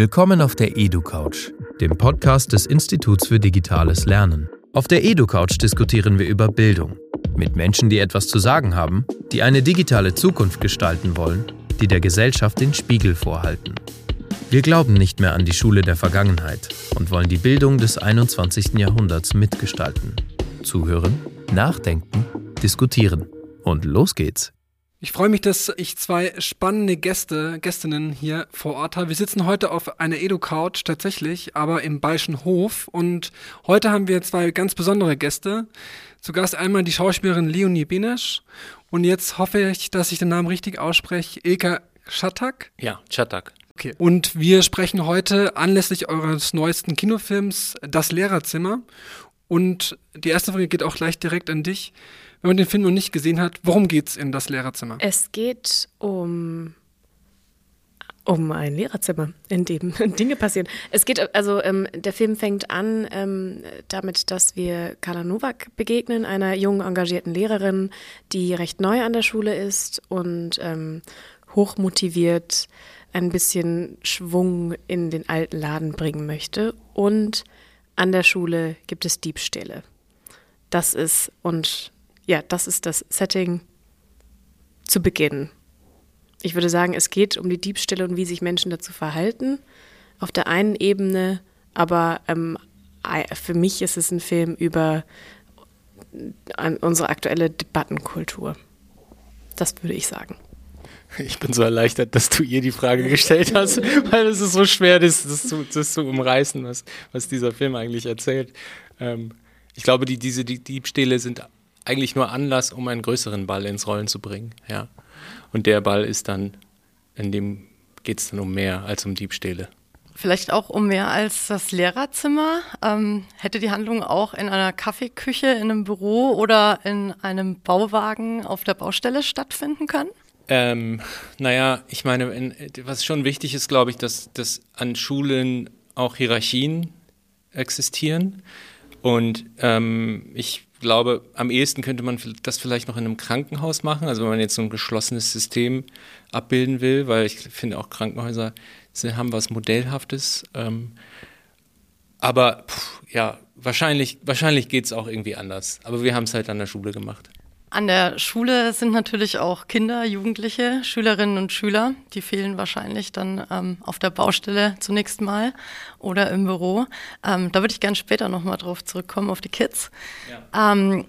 Willkommen auf der EduCouch, dem Podcast des Instituts für digitales Lernen. Auf der EduCouch diskutieren wir über Bildung mit Menschen, die etwas zu sagen haben, die eine digitale Zukunft gestalten wollen, die der Gesellschaft den Spiegel vorhalten. Wir glauben nicht mehr an die Schule der Vergangenheit und wollen die Bildung des 21. Jahrhunderts mitgestalten. Zuhören, nachdenken, diskutieren. Und los geht's. Ich freue mich, dass ich zwei spannende Gäste, Gästinnen hier vor Ort habe. Wir sitzen heute auf einer Edu-Couch tatsächlich, aber im Bayerischen Hof. Und heute haben wir zwei ganz besondere Gäste. Zu Gast einmal die Schauspielerin Leonie Benesch und jetzt hoffe ich, dass ich den Namen richtig ausspreche, Ilka Schattak. Ja, Schattak. Okay. Und wir sprechen heute anlässlich eures neuesten Kinofilms Das Lehrerzimmer. Und die erste Frage geht auch gleich direkt an dich wenn man den Film noch nicht gesehen hat, worum geht es in das Lehrerzimmer? Es geht um um ein Lehrerzimmer, in dem Dinge passieren. Es geht, also ähm, der Film fängt an ähm, damit, dass wir Carla Nowak begegnen, einer jungen, engagierten Lehrerin, die recht neu an der Schule ist und ähm, hochmotiviert ein bisschen Schwung in den alten Laden bringen möchte. Und an der Schule gibt es Diebstähle. Das ist, und ja, das ist das Setting zu Beginn. Ich würde sagen, es geht um die Diebstähle und wie sich Menschen dazu verhalten. Auf der einen Ebene, aber ähm, für mich ist es ein Film über unsere aktuelle Debattenkultur. Das würde ich sagen. Ich bin so erleichtert, dass du ihr die Frage gestellt hast, weil es ist so schwer, das, das, zu, das zu umreißen, was, was dieser Film eigentlich erzählt. Ähm, ich glaube, die, diese die Diebstähle sind eigentlich nur Anlass, um einen größeren Ball ins Rollen zu bringen. Ja. Und der Ball ist dann, in dem geht es dann um mehr als um Diebstähle. Vielleicht auch um mehr als das Lehrerzimmer. Ähm, hätte die Handlung auch in einer Kaffeeküche, in einem Büro oder in einem Bauwagen auf der Baustelle stattfinden können? Ähm, naja, ich meine, in, was schon wichtig ist, glaube ich, dass, dass an Schulen auch Hierarchien existieren. Und ähm, ich glaube, am ehesten könnte man das vielleicht noch in einem Krankenhaus machen, also wenn man jetzt so ein geschlossenes System abbilden will, weil ich finde auch Krankenhäuser haben was Modellhaftes. Ähm, aber pff, ja, wahrscheinlich, wahrscheinlich geht es auch irgendwie anders. Aber wir haben es halt an der Schule gemacht. An der Schule sind natürlich auch Kinder, Jugendliche, Schülerinnen und Schüler. Die fehlen wahrscheinlich dann ähm, auf der Baustelle zunächst mal oder im Büro. Ähm, da würde ich gerne später nochmal drauf zurückkommen, auf die Kids. Ja. Ähm,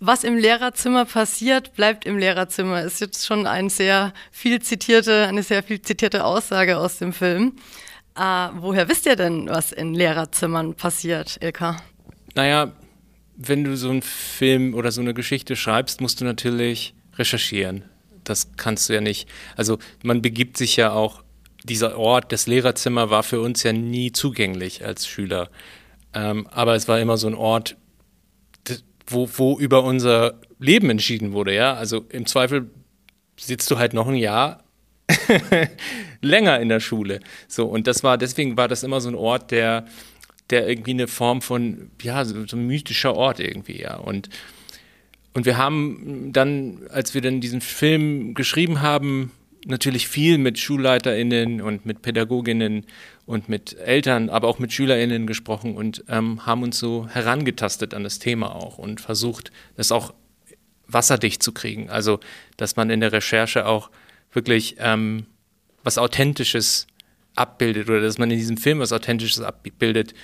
was im Lehrerzimmer passiert, bleibt im Lehrerzimmer. Ist jetzt schon ein sehr viel zitierte, eine sehr viel zitierte Aussage aus dem Film. Äh, woher wisst ihr denn, was in Lehrerzimmern passiert, Ilka? Naja, wenn du so einen Film oder so eine Geschichte schreibst, musst du natürlich recherchieren. Das kannst du ja nicht. Also man begibt sich ja auch, dieser Ort, das Lehrerzimmer war für uns ja nie zugänglich als Schüler. Ähm, aber es war immer so ein Ort, wo, wo über unser Leben entschieden wurde, ja. Also im Zweifel sitzt du halt noch ein Jahr länger in der Schule. So, und das war, deswegen war das immer so ein Ort, der, der irgendwie eine Form von, ja, so, so ein mythischer Ort irgendwie, ja. Und, und wir haben dann, als wir dann diesen Film geschrieben haben, natürlich viel mit SchulleiterInnen und mit PädagogInnen und mit Eltern, aber auch mit SchülerInnen gesprochen und ähm, haben uns so herangetastet an das Thema auch und versucht, das auch wasserdicht zu kriegen. Also, dass man in der Recherche auch wirklich ähm, was Authentisches abbildet oder dass man in diesem Film was Authentisches abbildet,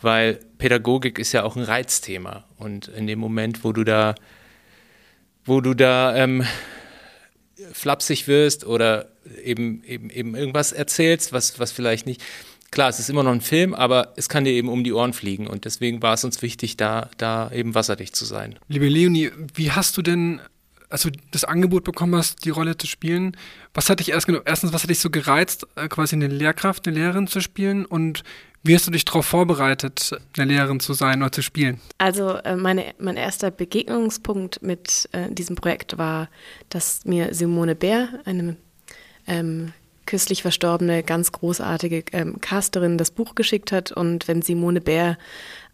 weil Pädagogik ist ja auch ein Reizthema und in dem Moment, wo du da, wo du da ähm, flapsig wirst oder eben, eben, eben irgendwas erzählst, was, was vielleicht nicht, klar, es ist immer noch ein Film, aber es kann dir eben um die Ohren fliegen und deswegen war es uns wichtig, da, da eben wasserdicht zu sein. Liebe Leonie, wie hast du denn als du das Angebot bekommen hast, die Rolle zu spielen, was hat dich erst erstens, was hat dich so gereizt, äh, quasi eine Lehrkraft, eine Lehrerin zu spielen und wie hast du dich darauf vorbereitet, eine Lehrerin zu sein oder zu spielen? Also äh, meine, mein erster Begegnungspunkt mit äh, diesem Projekt war, dass mir Simone Bär, eine ähm, kürzlich verstorbene, ganz großartige ähm, Casterin, das Buch geschickt hat. Und wenn Simone Bär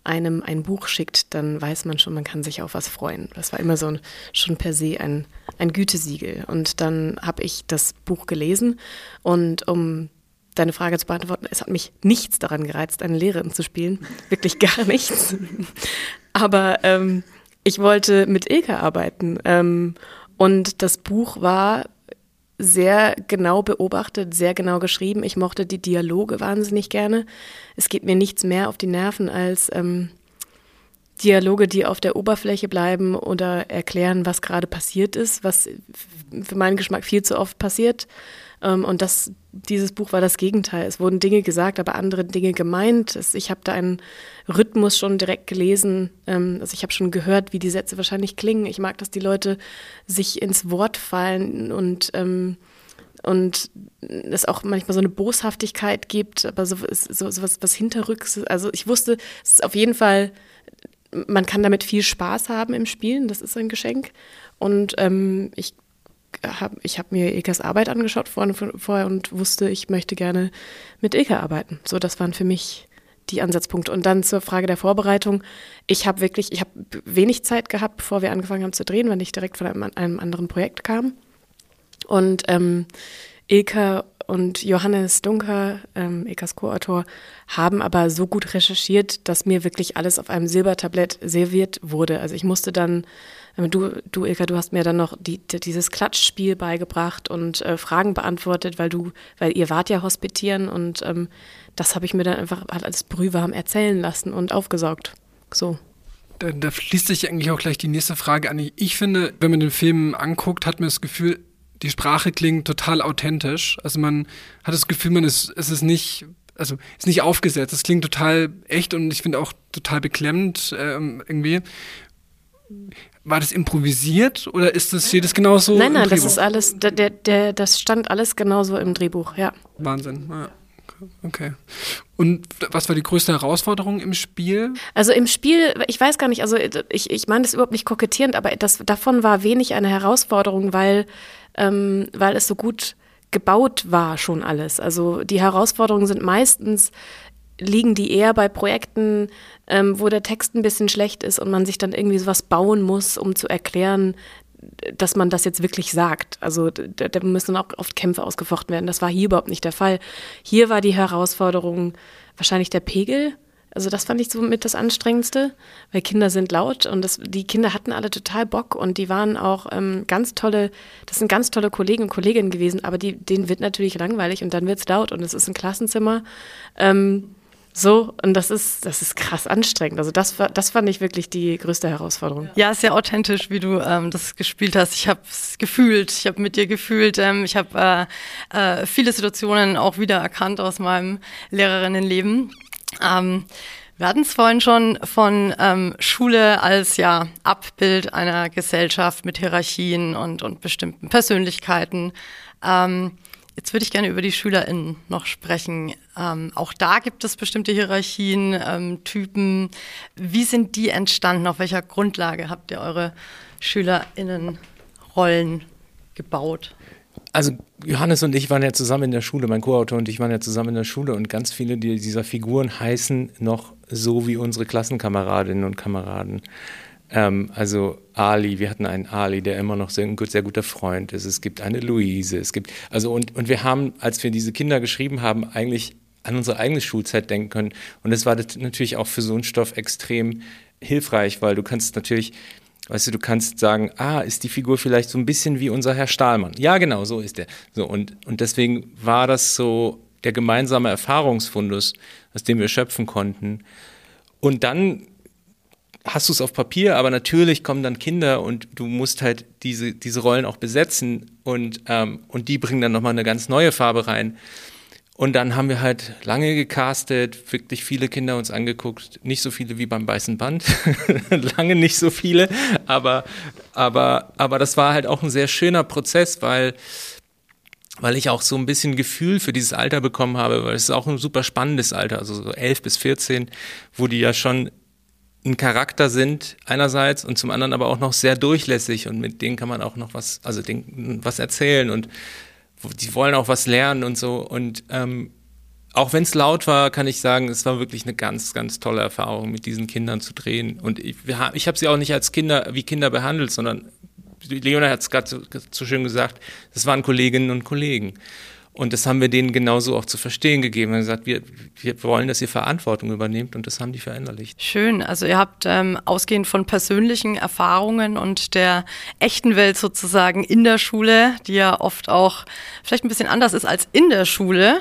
einem ein Buch schickt, dann weiß man schon, man kann sich auf was freuen. Das war immer so ein, schon per se ein, ein Gütesiegel. Und dann habe ich das Buch gelesen und um deine Frage zu beantworten, es hat mich nichts daran gereizt, eine Lehrerin zu spielen. Wirklich gar nichts. Aber ähm, ich wollte mit Ilka arbeiten. Ähm, und das Buch war sehr genau beobachtet, sehr genau geschrieben. Ich mochte die Dialoge wahnsinnig gerne. Es geht mir nichts mehr auf die Nerven als ähm, Dialoge, die auf der Oberfläche bleiben oder erklären, was gerade passiert ist, was für meinen Geschmack viel zu oft passiert. Ähm, und das, dieses Buch war das Gegenteil. Es wurden Dinge gesagt, aber andere Dinge gemeint. Ich habe da einen Rhythmus schon direkt gelesen. Ähm, also ich habe schon gehört, wie die Sätze wahrscheinlich klingen. Ich mag, dass die Leute sich ins Wort fallen und ähm, und es auch manchmal so eine Boshaftigkeit gibt, aber so, so, so was, was hinterrücks. Also ich wusste, es ist auf jeden Fall, man kann damit viel Spaß haben im Spielen, das ist ein Geschenk. Und ähm, ich hab, ich habe mir Ilkas Arbeit angeschaut vorher, vorher und wusste, ich möchte gerne mit Ilka arbeiten. So, das waren für mich die Ansatzpunkte. Und dann zur Frage der Vorbereitung. Ich habe wirklich, ich habe wenig Zeit gehabt, bevor wir angefangen haben zu drehen, weil ich direkt von einem, einem anderen Projekt kam. Und ähm, Ilka und Johannes Dunker, ähm, Ilkas Co-Autor, haben aber so gut recherchiert, dass mir wirklich alles auf einem Silbertablett serviert wurde. Also ich musste dann Du, du Ilka, du hast mir dann noch die, dieses Klatschspiel beigebracht und äh, Fragen beantwortet, weil du, weil ihr wart ja hospitieren und ähm, das habe ich mir dann einfach als brühwarm erzählen lassen und aufgesaugt. So. Da, da fließt sich eigentlich auch gleich die nächste Frage an. Ich finde, wenn man den Film anguckt, hat man das Gefühl, die Sprache klingt total authentisch. Also man hat das Gefühl, man ist, es ist nicht, also ist nicht aufgesetzt. Es klingt total echt und ich finde auch total beklemmend ähm, irgendwie. War das improvisiert oder ist das, steht das genauso? Nein, nein, das ist alles, der, der, das stand alles genauso im Drehbuch, ja. Wahnsinn, ja. Okay. Und was war die größte Herausforderung im Spiel? Also im Spiel, ich weiß gar nicht, also ich, ich meine das überhaupt nicht kokettierend, aber das, davon war wenig eine Herausforderung, weil, ähm, weil es so gut gebaut war schon alles. Also die Herausforderungen sind meistens liegen die eher bei Projekten, ähm, wo der Text ein bisschen schlecht ist und man sich dann irgendwie sowas bauen muss, um zu erklären, dass man das jetzt wirklich sagt. Also da, da müssen auch oft Kämpfe ausgefochten werden. Das war hier überhaupt nicht der Fall. Hier war die Herausforderung wahrscheinlich der Pegel. Also das fand ich so mit das Anstrengendste, weil Kinder sind laut und das, die Kinder hatten alle total Bock und die waren auch ähm, ganz tolle, das sind ganz tolle Kollegen und Kolleginnen gewesen, aber die, denen wird natürlich langweilig und dann wird es laut und es ist ein Klassenzimmer. Ähm, so, und das ist, das ist krass anstrengend. Also das, das fand ich wirklich die größte Herausforderung. Ja, sehr authentisch, wie du ähm, das gespielt hast. Ich habe es gefühlt, ich habe mit dir gefühlt. Ähm, ich habe äh, äh, viele Situationen auch wieder erkannt aus meinem Lehrerinnenleben. Ähm, wir hatten es vorhin schon von ähm, Schule als ja Abbild einer Gesellschaft mit Hierarchien und, und bestimmten Persönlichkeiten. Ähm, Jetzt würde ich gerne über die SchülerInnen noch sprechen. Ähm, auch da gibt es bestimmte Hierarchien, ähm, Typen. Wie sind die entstanden? Auf welcher Grundlage habt ihr eure SchülerInnen-Rollen gebaut? Also Johannes und ich waren ja zusammen in der Schule, mein Co-Autor und ich waren ja zusammen in der Schule und ganz viele dieser Figuren heißen noch so wie unsere Klassenkameradinnen und Kameraden. Ähm, also Ali, wir hatten einen Ali, der immer noch sehr, ein sehr guter Freund ist. Es gibt eine Luise. Es gibt, also und, und wir haben, als wir diese Kinder geschrieben haben, eigentlich an unsere eigene Schulzeit denken können. Und das war das natürlich auch für so einen Stoff extrem hilfreich, weil du kannst natürlich, weißt du, du kannst sagen, ah, ist die Figur vielleicht so ein bisschen wie unser Herr Stahlmann. Ja, genau, so ist er. So, und, und deswegen war das so der gemeinsame Erfahrungsfundus, aus dem wir schöpfen konnten. Und dann hast du es auf Papier, aber natürlich kommen dann Kinder und du musst halt diese, diese Rollen auch besetzen und, ähm, und die bringen dann nochmal eine ganz neue Farbe rein. Und dann haben wir halt lange gecastet, wirklich viele Kinder uns angeguckt, nicht so viele wie beim Weißen Band, lange nicht so viele, aber, aber, aber das war halt auch ein sehr schöner Prozess, weil, weil ich auch so ein bisschen Gefühl für dieses Alter bekommen habe, weil es ist auch ein super spannendes Alter, also so 11 bis 14, wo die ja schon ein Charakter sind einerseits und zum anderen aber auch noch sehr durchlässig. Und mit denen kann man auch noch was, also den, was erzählen. Und die wollen auch was lernen und so und ähm, auch wenn es laut war, kann ich sagen, es war wirklich eine ganz, ganz tolle Erfahrung, mit diesen Kindern zu drehen. Und ich, ich habe sie auch nicht als Kinder, wie Kinder behandelt, sondern Leona hat es gerade so, so, schön gesagt, das waren Kolleginnen und Kollegen. Und das haben wir denen genauso auch zu verstehen gegeben. Wir haben gesagt, wir, wir wollen, dass ihr Verantwortung übernehmt und das haben die verinnerlicht. Schön. Also ihr habt ähm, ausgehend von persönlichen Erfahrungen und der echten Welt sozusagen in der Schule, die ja oft auch vielleicht ein bisschen anders ist als in der Schule,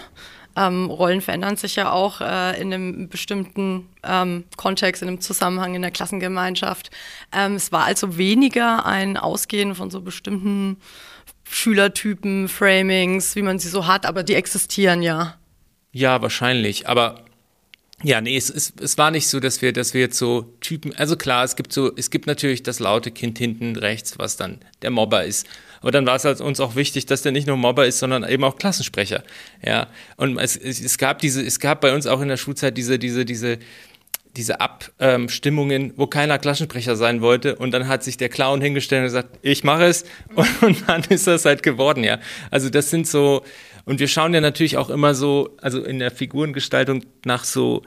ähm, Rollen verändern sich ja auch äh, in einem bestimmten ähm, Kontext, in einem Zusammenhang in der Klassengemeinschaft. Ähm, es war also weniger ein Ausgehen von so bestimmten Schülertypen, Framings, wie man sie so hat, aber die existieren ja. Ja, wahrscheinlich. Aber ja, nee, es, es, es war nicht so, dass wir, dass wir jetzt so Typen, also klar, es gibt so, es gibt natürlich das laute Kind hinten rechts, was dann der Mobber ist. Aber dann war es halt uns auch wichtig, dass der nicht nur Mobber ist, sondern eben auch Klassensprecher. Ja. Und es, es, es gab diese, es gab bei uns auch in der Schulzeit diese, diese, diese, diese Abstimmungen, wo keiner Klassensprecher sein wollte und dann hat sich der Clown hingestellt und gesagt, ich mache es und, dann ist das halt geworden, ja. Also das sind so, und wir schauen ja natürlich auch immer so, also in der Figurengestaltung nach so,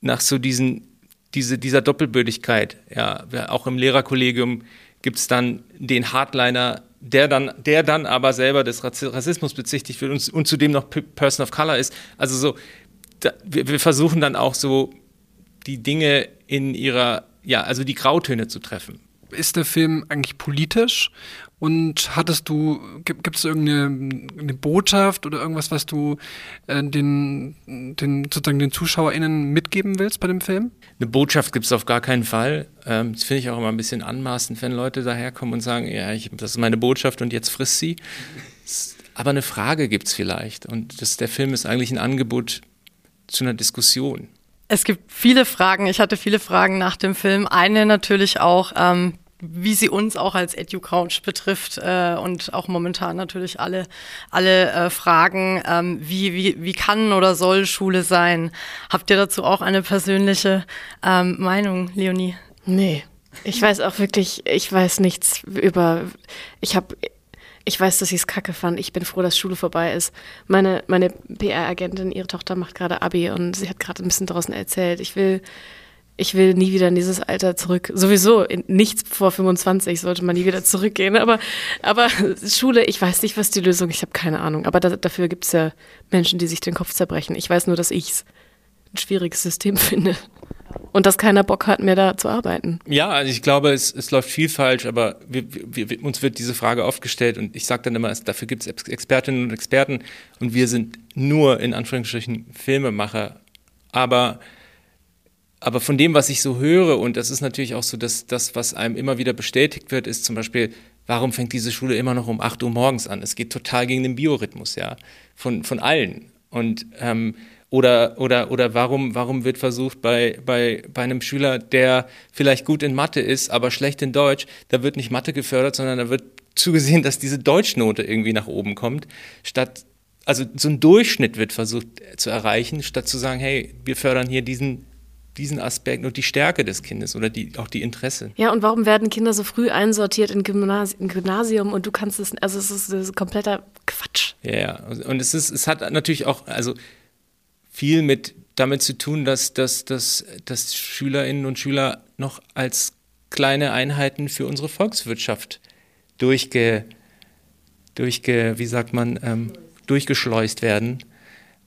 nach so diesen, diese, dieser Doppelbödigkeit, ja. Auch im Lehrerkollegium gibt es dann den Hardliner, der dann, der dann aber selber des Rassismus bezichtigt wird und, und zudem noch Person of Color ist. Also so, da, wir, wir versuchen dann auch so die Dinge in ihrer, ja, also die Grautöne zu treffen. Ist der Film eigentlich politisch? Und hattest du, gibt es irgendeine eine Botschaft oder irgendwas, was du äh, den, den, sozusagen den ZuschauerInnen mitgeben willst bei dem Film? Eine Botschaft gibt es auf gar keinen Fall. Ähm, das finde ich auch immer ein bisschen anmaßend, wenn Leute daherkommen und sagen, ja, ich, das ist meine Botschaft und jetzt frisst sie. Aber eine Frage gibt es vielleicht. Und das, der Film ist eigentlich ein Angebot zu einer Diskussion. Es gibt viele Fragen. Ich hatte viele Fragen nach dem Film. Eine natürlich auch, ähm, wie sie uns auch als EduCouch betrifft äh, und auch momentan natürlich alle, alle äh, Fragen, ähm, wie, wie, wie kann oder soll Schule sein? Habt ihr dazu auch eine persönliche ähm, Meinung, Leonie? Nee. Ich weiß auch wirklich, ich weiß nichts über, ich habe ich weiß, dass ich es kacke fand. Ich bin froh, dass Schule vorbei ist. Meine, meine PR-Agentin, ihre Tochter macht gerade Abi und sie hat gerade ein bisschen draußen erzählt. Ich will, ich will nie wieder in dieses Alter zurück. Sowieso, nichts vor 25 sollte man nie wieder zurückgehen. Aber, aber Schule, ich weiß nicht, was die Lösung ist. Ich habe keine Ahnung. Aber da, dafür gibt es ja Menschen, die sich den Kopf zerbrechen. Ich weiß nur, dass ich es ein schwieriges System finde. Und dass keiner Bock hat, mehr da zu arbeiten. Ja, also ich glaube, es, es läuft viel falsch, aber wir, wir, uns wird diese Frage oft gestellt und ich sage dann immer, dafür gibt es Expertinnen und Experten und wir sind nur in Anführungsstrichen Filmemacher. Aber, aber von dem, was ich so höre, und das ist natürlich auch so, dass das, was einem immer wieder bestätigt wird, ist zum Beispiel, warum fängt diese Schule immer noch um 8 Uhr morgens an? Es geht total gegen den Biorhythmus, ja, von, von allen. Und ähm, oder, oder, oder warum, warum wird versucht, bei, bei, bei einem Schüler, der vielleicht gut in Mathe ist, aber schlecht in Deutsch, da wird nicht Mathe gefördert, sondern da wird zugesehen, dass diese Deutschnote irgendwie nach oben kommt, statt, also so ein Durchschnitt wird versucht zu erreichen, statt zu sagen, hey, wir fördern hier diesen, diesen Aspekt und die Stärke des Kindes oder die, auch die Interesse. Ja, und warum werden Kinder so früh einsortiert in, Gymnasi Gymnasium und du kannst es, also es ist, es ist kompletter Quatsch. Ja, und es ist, es hat natürlich auch, also viel mit damit zu tun, dass, dass, dass, dass Schülerinnen und Schüler noch als kleine Einheiten für unsere Volkswirtschaft durchge, durchge wie sagt man, ähm, durchgeschleust werden.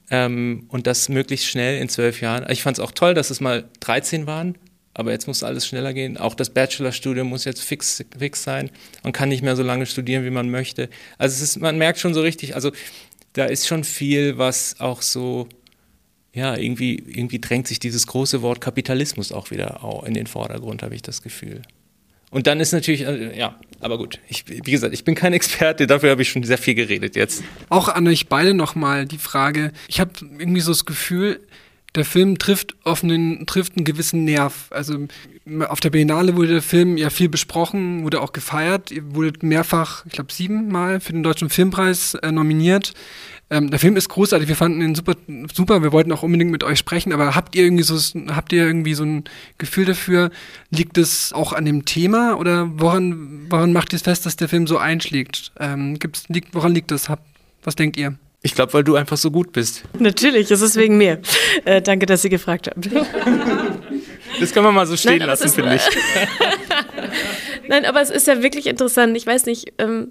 Ähm, und das möglichst schnell in zwölf Jahren. Ich fand es auch toll, dass es mal 13 waren, aber jetzt muss alles schneller gehen. Auch das Bachelorstudium muss jetzt fix, fix sein. Man kann nicht mehr so lange studieren, wie man möchte. Also ist, man merkt schon so richtig, also da ist schon viel, was auch so ja, irgendwie, irgendwie drängt sich dieses große Wort Kapitalismus auch wieder in den Vordergrund, habe ich das Gefühl. Und dann ist natürlich, äh, ja, aber gut, ich, wie gesagt, ich bin kein Experte, dafür habe ich schon sehr viel geredet jetzt. Auch an euch beide nochmal die Frage, ich habe irgendwie so das Gefühl, der Film trifft auf einen, trifft einen gewissen Nerv. Also auf der Biennale wurde der Film ja viel besprochen, wurde auch gefeiert. Ihr wurdet mehrfach, ich glaube siebenmal für den Deutschen Filmpreis äh, nominiert. Ähm, der Film ist großartig, wir fanden ihn super, super, wir wollten auch unbedingt mit euch sprechen, aber habt ihr irgendwie so, habt ihr irgendwie so ein Gefühl dafür, liegt es auch an dem Thema oder woran, woran macht ihr es fest, dass der Film so einschlägt? Ähm, gibt's, liegt, woran liegt das? was denkt ihr? Ich glaube, weil du einfach so gut bist. Natürlich, es ist wegen mir. Äh, danke, dass Sie gefragt haben. Das kann man mal so stehen Nein, lassen, finde ich. Nein, aber es ist ja wirklich interessant. Ich weiß nicht, ähm,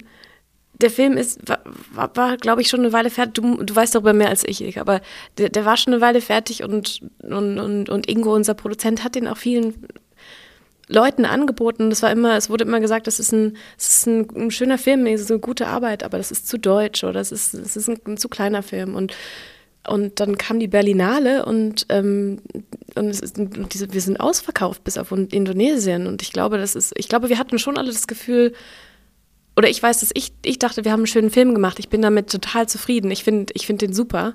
der Film ist, war, war, war glaube ich, schon eine Weile fertig. Du, du weißt darüber mehr als ich, aber der, der war schon eine Weile fertig und, und, und, und Ingo, unser Produzent, hat den auch vielen Leuten angeboten. Das war immer, es wurde immer gesagt, das ist ein, das ist ein, ein schöner Film, ist eine gute Arbeit, aber das ist zu deutsch oder das ist, das ist ein, ein zu kleiner Film. Und, und dann kam die Berlinale und, ähm, und ist, diese, wir sind ausverkauft bis auf Indonesien. Und ich glaube, das ist, ich glaube, wir hatten schon alle das Gefühl, oder ich weiß, dass ich, ich dachte, wir haben einen schönen Film gemacht. Ich bin damit total zufrieden. Ich finde ich find den super.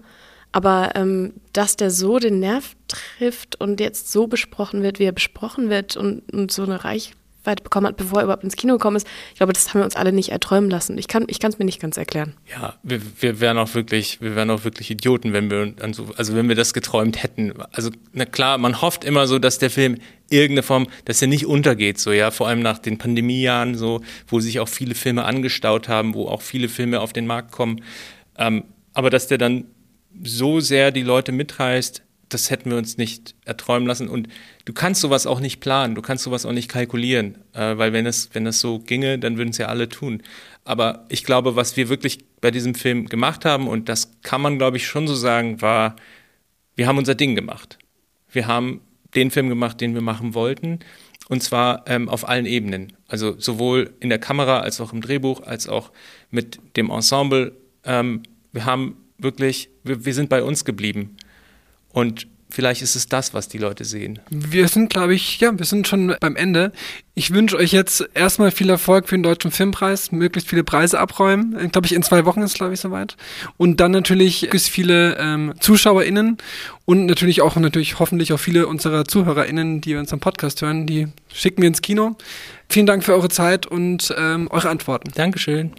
Aber ähm, dass der so den Nerv trifft und jetzt so besprochen wird, wie er besprochen wird und, und so eine Reichweite bekommen hat, bevor er überhaupt ins Kino gekommen ist, ich glaube, das haben wir uns alle nicht erträumen lassen. Ich kann es mir nicht ganz erklären. Ja, wir, wir wären auch wirklich, wir wären auch wirklich Idioten, wenn wir so, also wenn wir das geträumt hätten. Also na klar, man hofft immer so, dass der Film irgendeine Form, dass er nicht untergeht, so ja, vor allem nach den Pandemiejahren, so, wo sich auch viele Filme angestaut haben, wo auch viele Filme auf den Markt kommen. Ähm, aber dass der dann so sehr die Leute mitreißt, das hätten wir uns nicht erträumen lassen. Und du kannst sowas auch nicht planen, du kannst sowas auch nicht kalkulieren, äh, weil wenn es, wenn es so ginge, dann würden es ja alle tun. Aber ich glaube, was wir wirklich bei diesem Film gemacht haben, und das kann man, glaube ich, schon so sagen, war, wir haben unser Ding gemacht. Wir haben den Film gemacht, den wir machen wollten. Und zwar ähm, auf allen Ebenen. Also sowohl in der Kamera als auch im Drehbuch, als auch mit dem Ensemble. Ähm, wir haben wirklich, wir, wir sind bei uns geblieben. Und vielleicht ist es das, was die Leute sehen. Wir sind, glaube ich, ja, wir sind schon beim Ende. Ich wünsche euch jetzt erstmal viel Erfolg für den Deutschen Filmpreis, möglichst viele Preise abräumen. Ich glaube, ich in zwei Wochen ist, glaube ich, soweit. Und dann natürlich möglichst viele ähm, ZuschauerInnen und natürlich auch natürlich hoffentlich auch viele unserer ZuhörerInnen, die unseren Podcast hören, die schicken wir ins Kino. Vielen Dank für eure Zeit und ähm, eure Antworten. Dankeschön.